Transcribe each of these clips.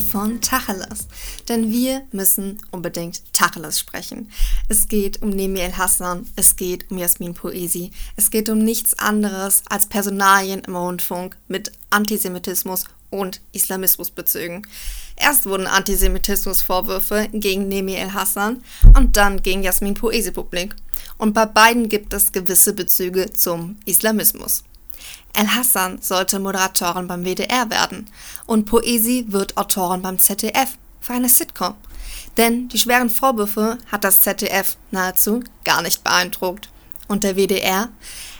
Von Tacheles. Denn wir müssen unbedingt Tacheles sprechen. Es geht um Nemi El Hassan, es geht um Jasmin Poesi, es geht um nichts anderes als Personalien im Rundfunk mit Antisemitismus und Islamismusbezügen. Erst wurden Antisemitismusvorwürfe gegen Nemi El Hassan und dann gegen Jasmin Poesi publik. Und bei beiden gibt es gewisse Bezüge zum Islamismus. El Hassan sollte Moderatorin beim WDR werden und Poesi wird Autorin beim ZDF für eine Sitcom. Denn die schweren Vorwürfe hat das ZDF nahezu gar nicht beeindruckt. Und der WDR,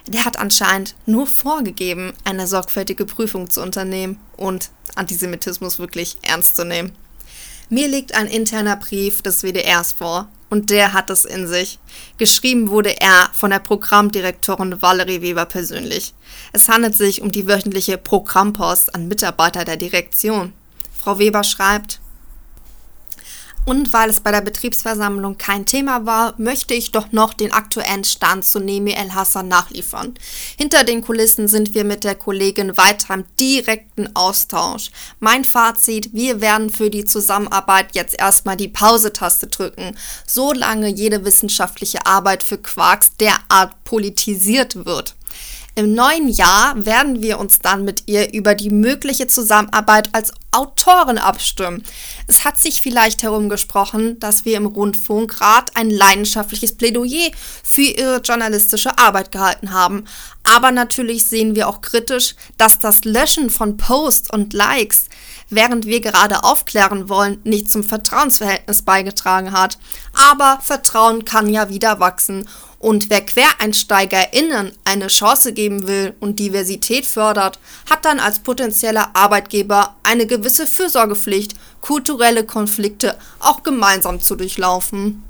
der hat anscheinend nur vorgegeben, eine sorgfältige Prüfung zu unternehmen und Antisemitismus wirklich ernst zu nehmen. Mir liegt ein interner Brief des WDRs vor, und der hat es in sich. Geschrieben wurde er von der Programmdirektorin Valerie Weber persönlich. Es handelt sich um die wöchentliche Programmpost an Mitarbeiter der Direktion. Frau Weber schreibt, und weil es bei der Betriebsversammlung kein Thema war, möchte ich doch noch den aktuellen Stand zu Nemi El Hassan nachliefern. Hinter den Kulissen sind wir mit der Kollegin weiter im direkten Austausch. Mein Fazit, wir werden für die Zusammenarbeit jetzt erstmal die Pause-Taste drücken, solange jede wissenschaftliche Arbeit für Quarks derart politisiert wird. Im neuen Jahr werden wir uns dann mit ihr über die mögliche Zusammenarbeit als Autoren abstimmen. Es hat sich vielleicht herumgesprochen, dass wir im Rundfunkrat ein leidenschaftliches Plädoyer für ihre journalistische Arbeit gehalten haben. Aber natürlich sehen wir auch kritisch, dass das Löschen von Posts und Likes während wir gerade aufklären wollen, nicht zum Vertrauensverhältnis beigetragen hat. Aber Vertrauen kann ja wieder wachsen und wer QuereinsteigerInnen eine Chance geben will und Diversität fördert, hat dann als potenzieller Arbeitgeber eine gewisse Fürsorgepflicht, kulturelle Konflikte auch gemeinsam zu durchlaufen.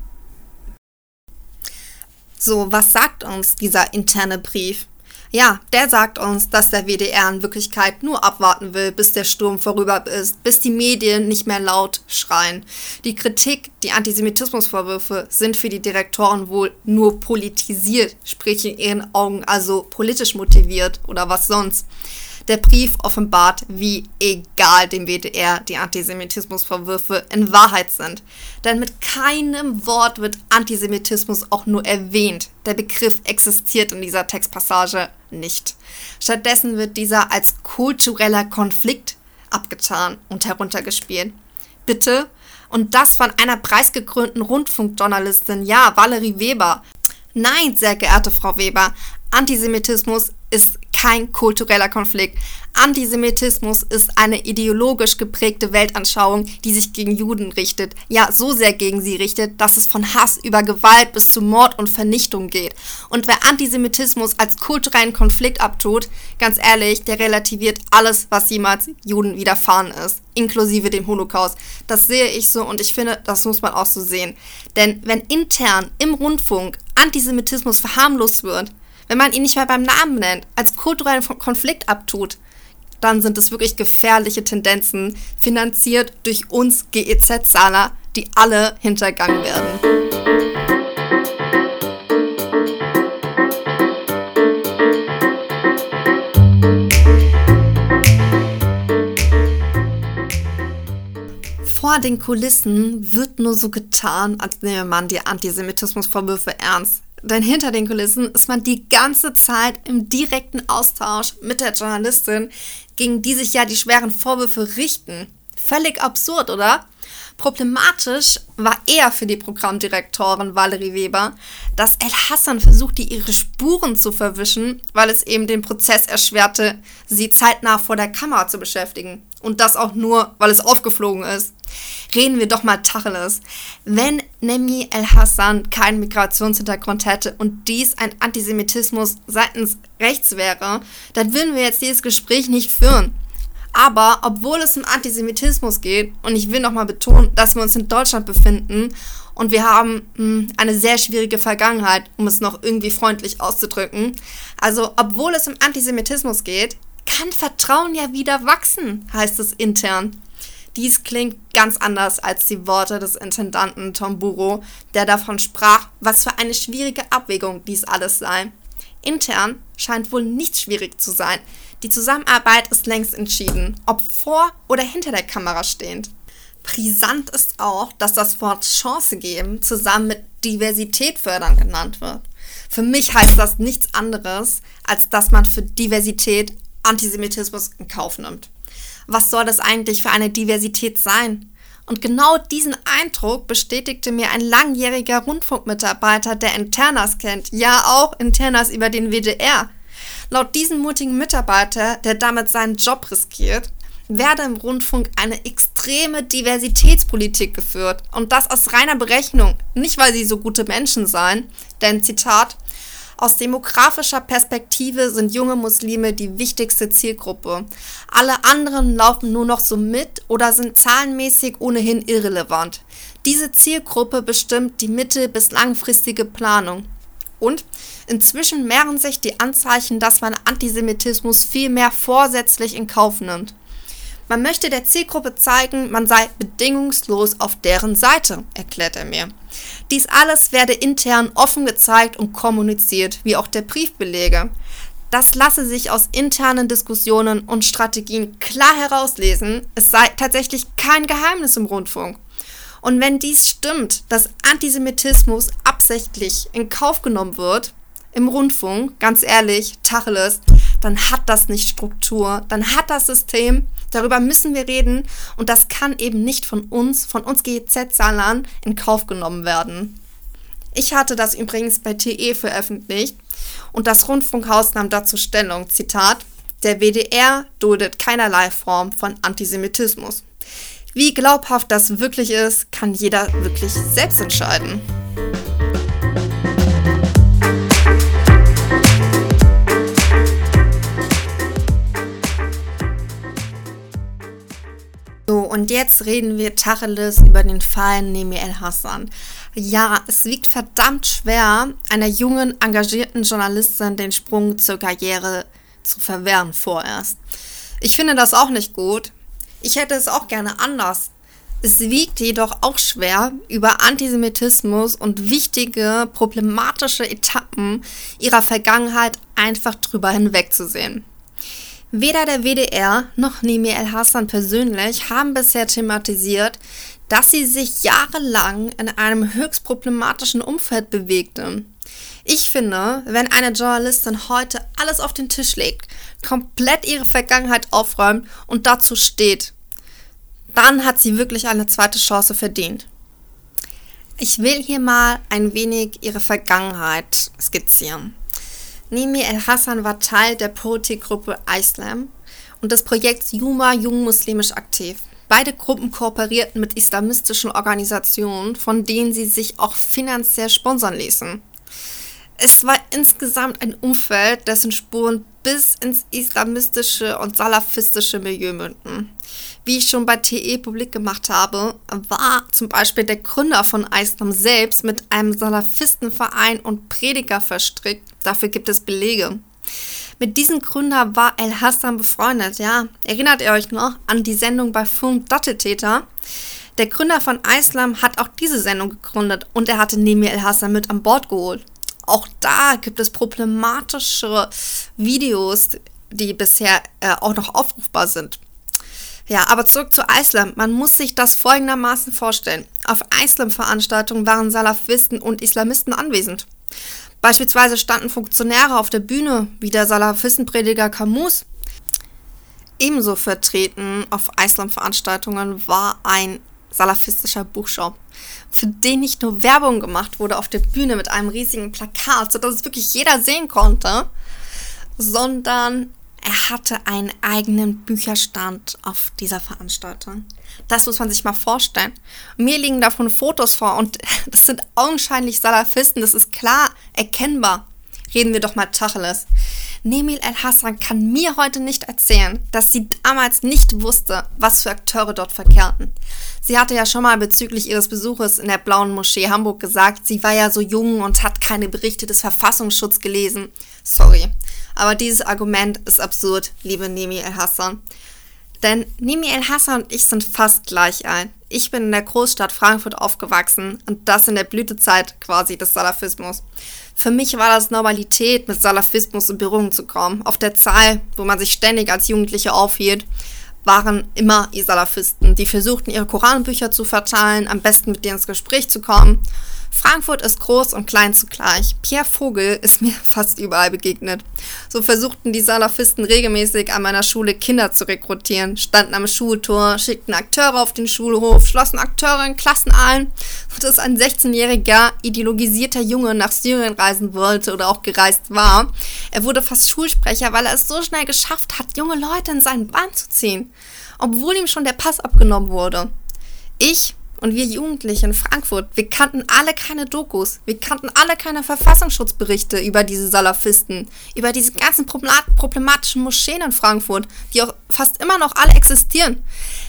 So, was sagt uns dieser interne Brief? Ja, der sagt uns, dass der WDR in Wirklichkeit nur abwarten will, bis der Sturm vorüber ist, bis die Medien nicht mehr laut schreien. Die Kritik, die Antisemitismusvorwürfe sind für die Direktoren wohl nur politisiert, sprich in ihren Augen also politisch motiviert oder was sonst. Der Brief offenbart, wie egal dem WDR die Antisemitismusvorwürfe in Wahrheit sind. Denn mit keinem Wort wird Antisemitismus auch nur erwähnt. Der Begriff existiert in dieser Textpassage nicht. Stattdessen wird dieser als kultureller Konflikt abgetan und heruntergespielt. Bitte? Und das von einer preisgekrönten Rundfunkjournalistin, ja, Valerie Weber. Nein, sehr geehrte Frau Weber, Antisemitismus ist kein kultureller Konflikt. Antisemitismus ist eine ideologisch geprägte Weltanschauung, die sich gegen Juden richtet. Ja, so sehr gegen sie richtet, dass es von Hass über Gewalt bis zu Mord und Vernichtung geht. Und wer Antisemitismus als kulturellen Konflikt abtut, ganz ehrlich, der relativiert alles, was jemals Juden widerfahren ist, inklusive dem Holocaust. Das sehe ich so und ich finde, das muss man auch so sehen. Denn wenn intern im Rundfunk Antisemitismus verharmlost wird, wenn man ihn nicht mehr beim Namen nennt, als kulturellen Konflikt abtut, dann sind es wirklich gefährliche Tendenzen, finanziert durch uns GEZ-Zahler, die alle hintergangen werden. Vor den Kulissen wird nur so getan, als nehme man die Antisemitismusvorwürfe ernst. Denn hinter den Kulissen ist man die ganze Zeit im direkten Austausch mit der Journalistin, gegen die sich ja die schweren Vorwürfe richten. Völlig absurd, oder? Problematisch war eher für die Programmdirektorin Valerie Weber, dass El Hassan versuchte, ihre Spuren zu verwischen, weil es eben den Prozess erschwerte, sie zeitnah vor der Kamera zu beschäftigen. Und das auch nur, weil es aufgeflogen ist. Reden wir doch mal Tacheles. Wenn Nemi El Hassan keinen Migrationshintergrund hätte und dies ein Antisemitismus seitens rechts wäre, dann würden wir jetzt dieses Gespräch nicht führen. Aber obwohl es um Antisemitismus geht, und ich will nochmal betonen, dass wir uns in Deutschland befinden und wir haben mh, hm, eine sehr schwierige Vergangenheit, um es noch irgendwie freundlich auszudrücken. Also, obwohl es um Antisemitismus geht, kann Vertrauen ja wieder wachsen, heißt es intern. Dies klingt ganz anders als die Worte des Intendanten Tom Buro, der davon sprach, was für eine schwierige Abwägung dies alles sei. Intern scheint wohl nicht schwierig zu sein, Die Zusammenarbeit ist längst entschieden, ob vor oder hinter der Kamera stehend. Brisant ist auch, dass das Wort Chance geben zusammen mit Diversität fördern genannt wird. Für mich heißt das nichts anderes, als dass man für Diversität Antisemitismus in Kauf nimmt. Was soll das eigentlich für eine Diversität sein? Und genau diesen Eindruck bestätigte mir ein langjähriger Rundfunkmitarbeiter, der Internas kennt, ja auch Internas über den WDR. Laut diesem mutigen Mitarbeiter, der damit seinen Job riskiert, werde im Rundfunk eine extreme Diversitätspolitik geführt. Und das aus reiner Berechnung, nicht weil sie so gute Menschen seien. Denn Zitat, aus demografischer Perspektive sind junge Muslime die wichtigste Zielgruppe. Alle anderen laufen nur noch so mit oder sind zahlenmäßig ohnehin irrelevant. Diese Zielgruppe bestimmt die mittel- bis langfristige Planung. Und inzwischen mehren sich die Anzeichen, dass man Antisemitismus viel mehr vorsätzlich in Kauf nimmt. Man möchte der Zielgruppe zeigen, man sei bedingungslos auf deren Seite, erklärt er mir. Dies alles werde intern offen gezeigt und kommuniziert, wie auch der Briefbelege. Das lasse sich aus internen Diskussionen und Strategien klar herauslesen. Es sei tatsächlich kein Geheimnis im Rundfunk. Und wenn dies stimmt, dass Antisemitismus absichtlich in Kauf genommen wird, im Rundfunk, ganz ehrlich, Tacheles, dann hat das nicht Struktur, dann hat das System, darüber müssen wir reden und das kann eben nicht von uns, von uns GEZ-Zahlern in Kauf genommen werden. Ich hatte das übrigens bei TE veröffentlicht und das Rundfunkhaus nahm dazu Stellung, Zitat, der WDR duldet keinerlei Form von Antisemitismus. Wie glaubhaft das wirklich ist, kann jeder wirklich selbst entscheiden. Und jetzt reden wir Tacheles über den Fall Nemi El Hassan. Ja, es wiegt verdammt schwer, einer jungen, engagierten Journalistin den Sprung zur Karriere zu verwehren vorerst. Ich finde das auch nicht gut. Ich hätte es auch gerne anders. Es wiegt jedoch auch schwer, über Antisemitismus und wichtige, problematische Etappen ihrer Vergangenheit einfach drüber hinwegzusehen. Weder der WDR noch Nimi El Hassan persönlich haben bisher thematisiert, dass sie sich jahrelang in einem höchst problematischen Umfeld bewegte. Ich finde, wenn eine Journalistin heute alles auf den Tisch legt, komplett ihre Vergangenheit aufräumt und dazu steht, dann hat sie wirklich eine zweite Chance verdient. Ich will hier mal ein wenig ihre Vergangenheit skizzieren. Nimi El Hassan war Teil der Politik-Gruppe Islam und des Projekts Juma Jung Muslimisch aktiv. Beide Gruppen kooperierten mit islamistischen Organisationen, von denen sie sich auch finanziell sponsern ließen. Es war insgesamt ein Umfeld, dessen Spuren bis ins islamistische und salafistische Milieu münden. Wie ich schon bei TE publik gemacht habe, war zum Beispiel der Gründer von Islam selbst mit einem Salafistenverein und Prediger verstrickt. Dafür gibt es Belege. Mit diesem Gründer war El Hassan befreundet, ja. Erinnert ihr euch noch an die Sendung bei Funk Datteltäter? Der Gründer von Islam hat auch diese Sendung gegründet und er hatte Nemi El Hassan mit an Bord geholt. Auch da gibt es problematische Videos, die bisher äh, auch noch aufrufbar sind. Ja, aber zurück zu Islam. Man muss sich das folgendermaßen vorstellen. Auf Islam-Veranstaltungen waren Salafisten und Islamisten anwesend. Beispielsweise standen Funktionäre auf der Bühne, wie der Salafistenprediger Camus. Ebenso vertreten auf Islam-Veranstaltungen war ein salafistischer Buchshop, für den nicht nur Werbung gemacht wurde auf der Bühne mit einem riesigen Plakat, sodass es wirklich jeder sehen konnte, sondern er hatte einen eigenen Bücherstand auf dieser Veranstaltung. Das muss man sich mal vorstellen. Mir liegen davon Fotos vor und das sind augenscheinlich Salafisten, das ist klar erkennbar. Reden wir doch mal Tacheles. Nemil El-Hassan kann mir heute nicht erzählen, dass sie damals nicht wusste, was für Akteure dort verkehrten. Sie hatte ja schon mal bezüglich ihres Besuches in der Blauen Moschee Hamburg gesagt, sie war ja so jung und hat keine Berichte des Verfassungsschutzes gelesen. Sorry, aber dieses Argument ist absurd, liebe Nemi El-Hassan. Denn Nimi El Hassan und ich sind fast gleich alt. Ich bin in der Großstadt Frankfurt aufgewachsen und das in der Blütezeit quasi des Salafismus. Für mich war das Normalität, mit Salafismus in Berührung zu kommen. Auf der Zahl, wo man sich ständig als Jugendliche aufhielt, waren immer die Salafisten, die versuchten, ihre Koranbücher zu verteilen, am besten mit denen ins Gespräch zu kommen. Frankfurt ist groß und klein zugleich. Pierre Vogel ist mir fast überall begegnet. So versuchten die Salafisten regelmäßig an meiner Schule Kinder zu rekrutieren, standen am Schultor, schickten Akteure auf den Schulhof, schlossen Akteure in Klassen ein. Dass ein 16-jähriger ideologisierter Junge nach Syrien reisen wollte oder auch gereist war. Er wurde fast Schulsprecher, weil er es so schnell geschafft hat, junge Leute in seinen Bann zu ziehen, obwohl ihm schon der Pass abgenommen wurde. Ich und wir Jugendliche in Frankfurt, wir kannten alle keine Dokus, wir kannten alle keine Verfassungsschutzberichte über diese Salafisten, über diese ganzen problematischen Moscheen in Frankfurt, die auch fast immer noch alle existieren.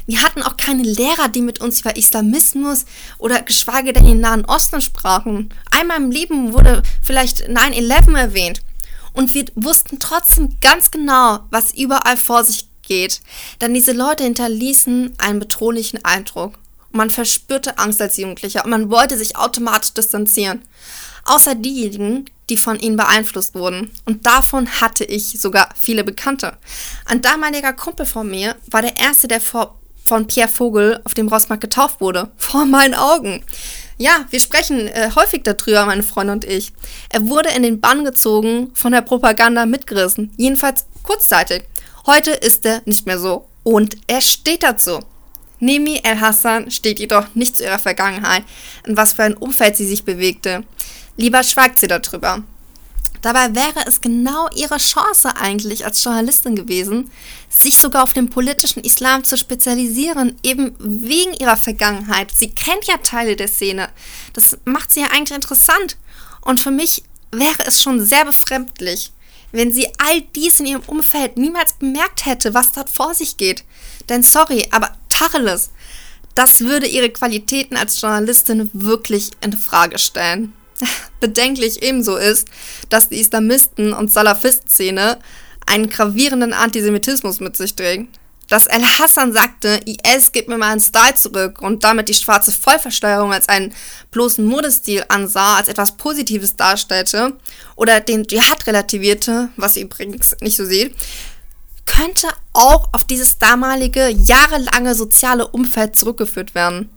Wir hatten auch keine Lehrer, die mit uns über Islamismus oder geschweige denn den Nahen Osten sprachen. Einmal im Leben wurde vielleicht 9-11 erwähnt. Und wir wussten trotzdem ganz genau, was überall vor sich geht. Denn diese Leute hinterließen einen bedrohlichen Eindruck. Man verspürte Angst als Jugendlicher und man wollte sich automatisch distanzieren. Außer diejenigen, die von ihnen beeinflusst wurden. Und davon hatte ich sogar viele Bekannte. Ein damaliger Kumpel von mir war der erste, der vor, von Pierre Vogel auf dem Rossmarkt getauft wurde. Vor meinen Augen. Ja, wir sprechen äh, häufig darüber, meine Freunde und ich. Er wurde in den Bann gezogen, von der Propaganda mitgerissen. Jedenfalls kurzzeitig. Heute ist er nicht mehr so. Und er steht dazu. Nemi El-Hassan steht jedoch nicht zu ihrer Vergangenheit, in was für ein Umfeld sie sich bewegte. Lieber schweigt sie darüber. Dabei wäre es genau ihre Chance eigentlich als Journalistin gewesen, sich sogar auf den politischen Islam zu spezialisieren, eben wegen ihrer Vergangenheit. Sie kennt ja Teile der Szene. Das macht sie ja eigentlich interessant. Und für mich wäre es schon sehr befremdlich, wenn sie all dies in ihrem Umfeld niemals bemerkt hätte, was dort vor sich geht. Denn sorry, aber Tacheles, das würde ihre Qualitäten als Journalistin wirklich in Frage stellen. Bedenklich ebenso ist, dass die Islamisten- und Salafist-Szene einen gravierenden Antisemitismus mit sich trägt. Dass El-Hassan sagte, IS gibt mir meinen Style zurück und damit die schwarze Vollversteuerung als einen bloßen Modestil ansah, als etwas Positives darstellte oder den Dschihad relativierte, was sie übrigens nicht so sieht, könnte auch auf dieses damalige jahrelange soziale Umfeld zurückgeführt werden.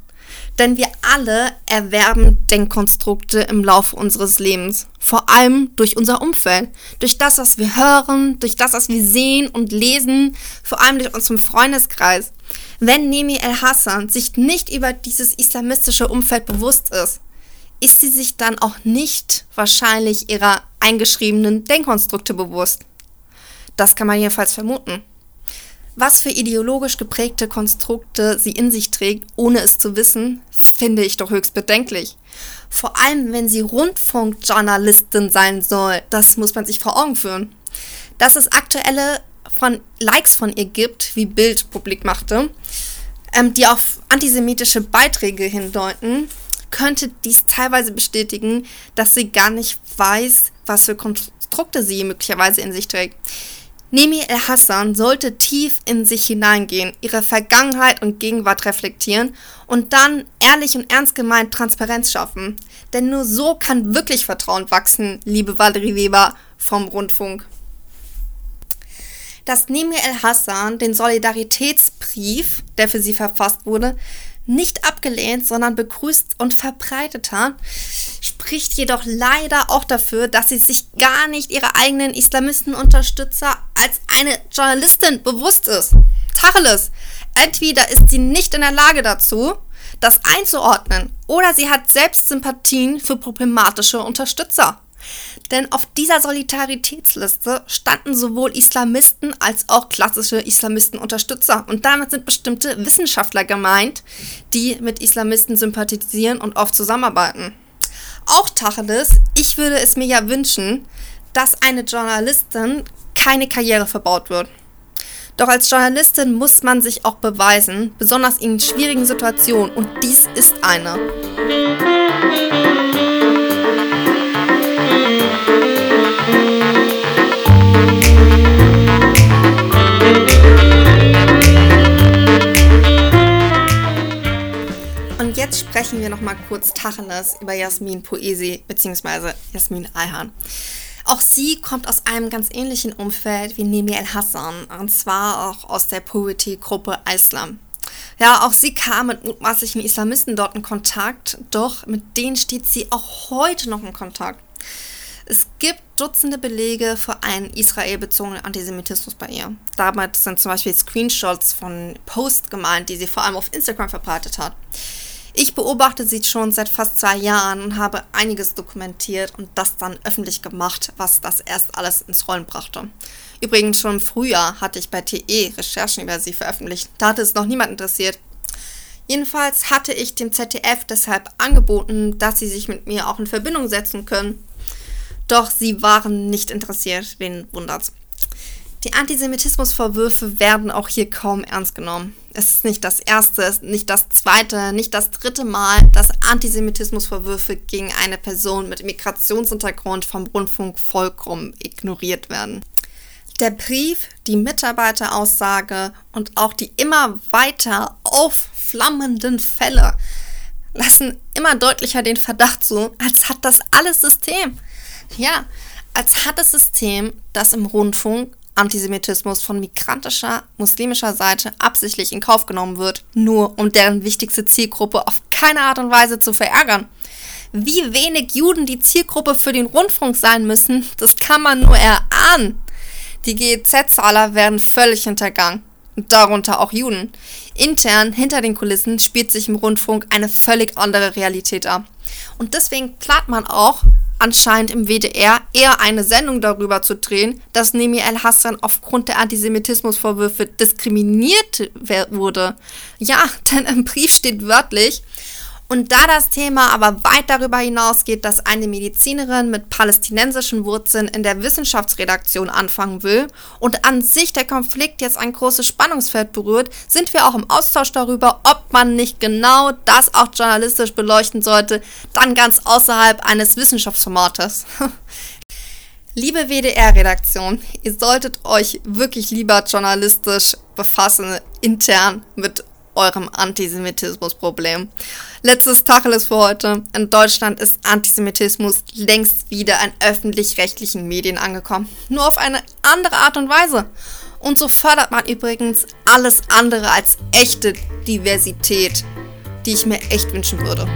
Denn wir alle erwerben Denkkonstrukte im Laufe unseres Lebens. Vor allem durch unser Umfeld. Durch das, was wir hören, durch das, was wir sehen und lesen, vor allem durch unseren Freundeskreis. Wenn Nemi El-Hassan sich nicht über dieses islamistische Umfeld bewusst ist, ist sie sich dann auch nicht wahrscheinlich ihrer eingeschriebenen Denkkonstrukte bewusst. Das kann man jedenfalls vermuten. Was für ideologisch geprägte Konstrukte sie in sich trägt, ohne es zu wissen, finde ich doch höchst bedenklich. Vor allem, wenn sie Rundfunkjournalistin sein soll, das muss man sich vor Augen führen. Dass es aktuelle von Likes von ihr gibt, wie Bild publik machte, ähm, die auf antisemitische Beiträge hindeuten, könnte dies teilweise bestätigen, dass sie gar nicht weiß, was für Konstrukte sie möglicherweise in sich trägt. Nemi El-Hassan sollte tief in sich hineingehen, ihre Vergangenheit und Gegenwart reflektieren und dann ehrlich und ernst gemeint Transparenz schaffen. Denn nur so kann wirklich Vertrauen wachsen, liebe Valerie Weber vom Rundfunk. Dass Nemi El-Hassan den Solidaritätsbrief, der für sie verfasst wurde, nicht abgelehnt, sondern begrüßt und verbreitet hat, spricht jedoch leider auch dafür, dass sie sich gar nicht ihrer eigenen Islamistenunterstützer als eine Journalistin bewusst ist. Tacheles, entweder ist sie nicht in der Lage dazu, das einzuordnen, oder sie hat selbst Sympathien für problematische Unterstützer. Denn auf dieser Solidaritätsliste standen sowohl Islamisten als auch klassische Islamisten-Unterstützer. Und damit sind bestimmte Wissenschaftler gemeint, die mit Islamisten sympathisieren und oft zusammenarbeiten. Auch Tacheles, ich würde es mir ja wünschen, dass eine Journalistin keine Karriere verbaut wird. Doch als Journalistin muss man sich auch beweisen, besonders in schwierigen Situationen, und dies ist eine. Sprechen wir noch mal kurz Tacheles über Jasmin Poesi bzw. Jasmin Ayhan. Auch sie kommt aus einem ganz ähnlichen Umfeld wie Nemi El Hassan, und zwar auch aus der Poetry-Gruppe Islam. Ja, auch sie kam mit mutmaßlichen Islamisten dort in Kontakt, doch mit denen steht sie auch heute noch in Kontakt. Es gibt Dutzende Belege für einen israelbezogenen Antisemitismus bei ihr. Damit sind zum Beispiel Screenshots von Posts gemeint, die sie vor allem auf Instagram verbreitet hat. Ich beobachte sie schon seit fast zwei Jahren und habe einiges dokumentiert und das dann öffentlich gemacht, was das erst alles ins Rollen brachte. Übrigens schon im Frühjahr hatte ich bei TE Recherchen über sie veröffentlicht. Da hatte es noch niemand interessiert. Jedenfalls hatte ich dem ZDF deshalb angeboten, dass sie sich mit mir auch in Verbindung setzen können. Doch sie waren nicht interessiert, wen wundert's. Die Antisemitismusvorwürfe werden auch hier kaum ernst genommen. Es ist nicht das erste, nicht das zweite, nicht das dritte Mal, dass Antisemitismusvorwürfe gegen eine Person mit Migrationshintergrund vom Rundfunk vollkommen ignoriert werden. Der Brief, die Mitarbeiteraussage und auch die immer weiter aufflammenden Fälle lassen immer deutlicher den Verdacht zu, als hat das alles System. Ja, als hat das System, das im Rundfunk Antisemitismus von migrantischer, muslimischer Seite absichtlich in Kauf genommen wird, nur um deren wichtigste Zielgruppe auf keine Art und Weise zu verärgern. Wie wenig Juden die Zielgruppe für den Rundfunk sein müssen, das kann man nur erahnen. Die GEZ-Zahler werden völlig hintergangen. Darunter auch Juden. Intern, hinter den Kulissen, spielt sich im Rundfunk eine völlig andere Realität ab. Und deswegen plant man auch, anscheinend im WDR eher eine Sendung darüber zu drehen, dass Nemi El Hassan aufgrund der Antisemitismusvorwürfe diskriminiert wurde. Ja, denn im Brief steht wörtlich, und da das Thema aber weit darüber hinausgeht, dass eine Medizinerin mit palästinensischen Wurzeln in der Wissenschaftsredaktion anfangen will und an sich der Konflikt jetzt ein großes Spannungsfeld berührt, sind wir auch im Austausch darüber, ob man nicht genau das auch journalistisch beleuchten sollte, dann ganz außerhalb eines Wissenschaftsformates. Liebe WDR-Redaktion, ihr solltet euch wirklich lieber journalistisch befassen, intern mit eurem Antisemitismusproblem. Letztes Tacheles für heute. In Deutschland ist Antisemitismus längst wieder in öffentlich-rechtlichen Medien angekommen. Nur auf eine andere Art und Weise. Und so fördert man übrigens alles andere als echte Diversität, die ich mir echt wünschen würde.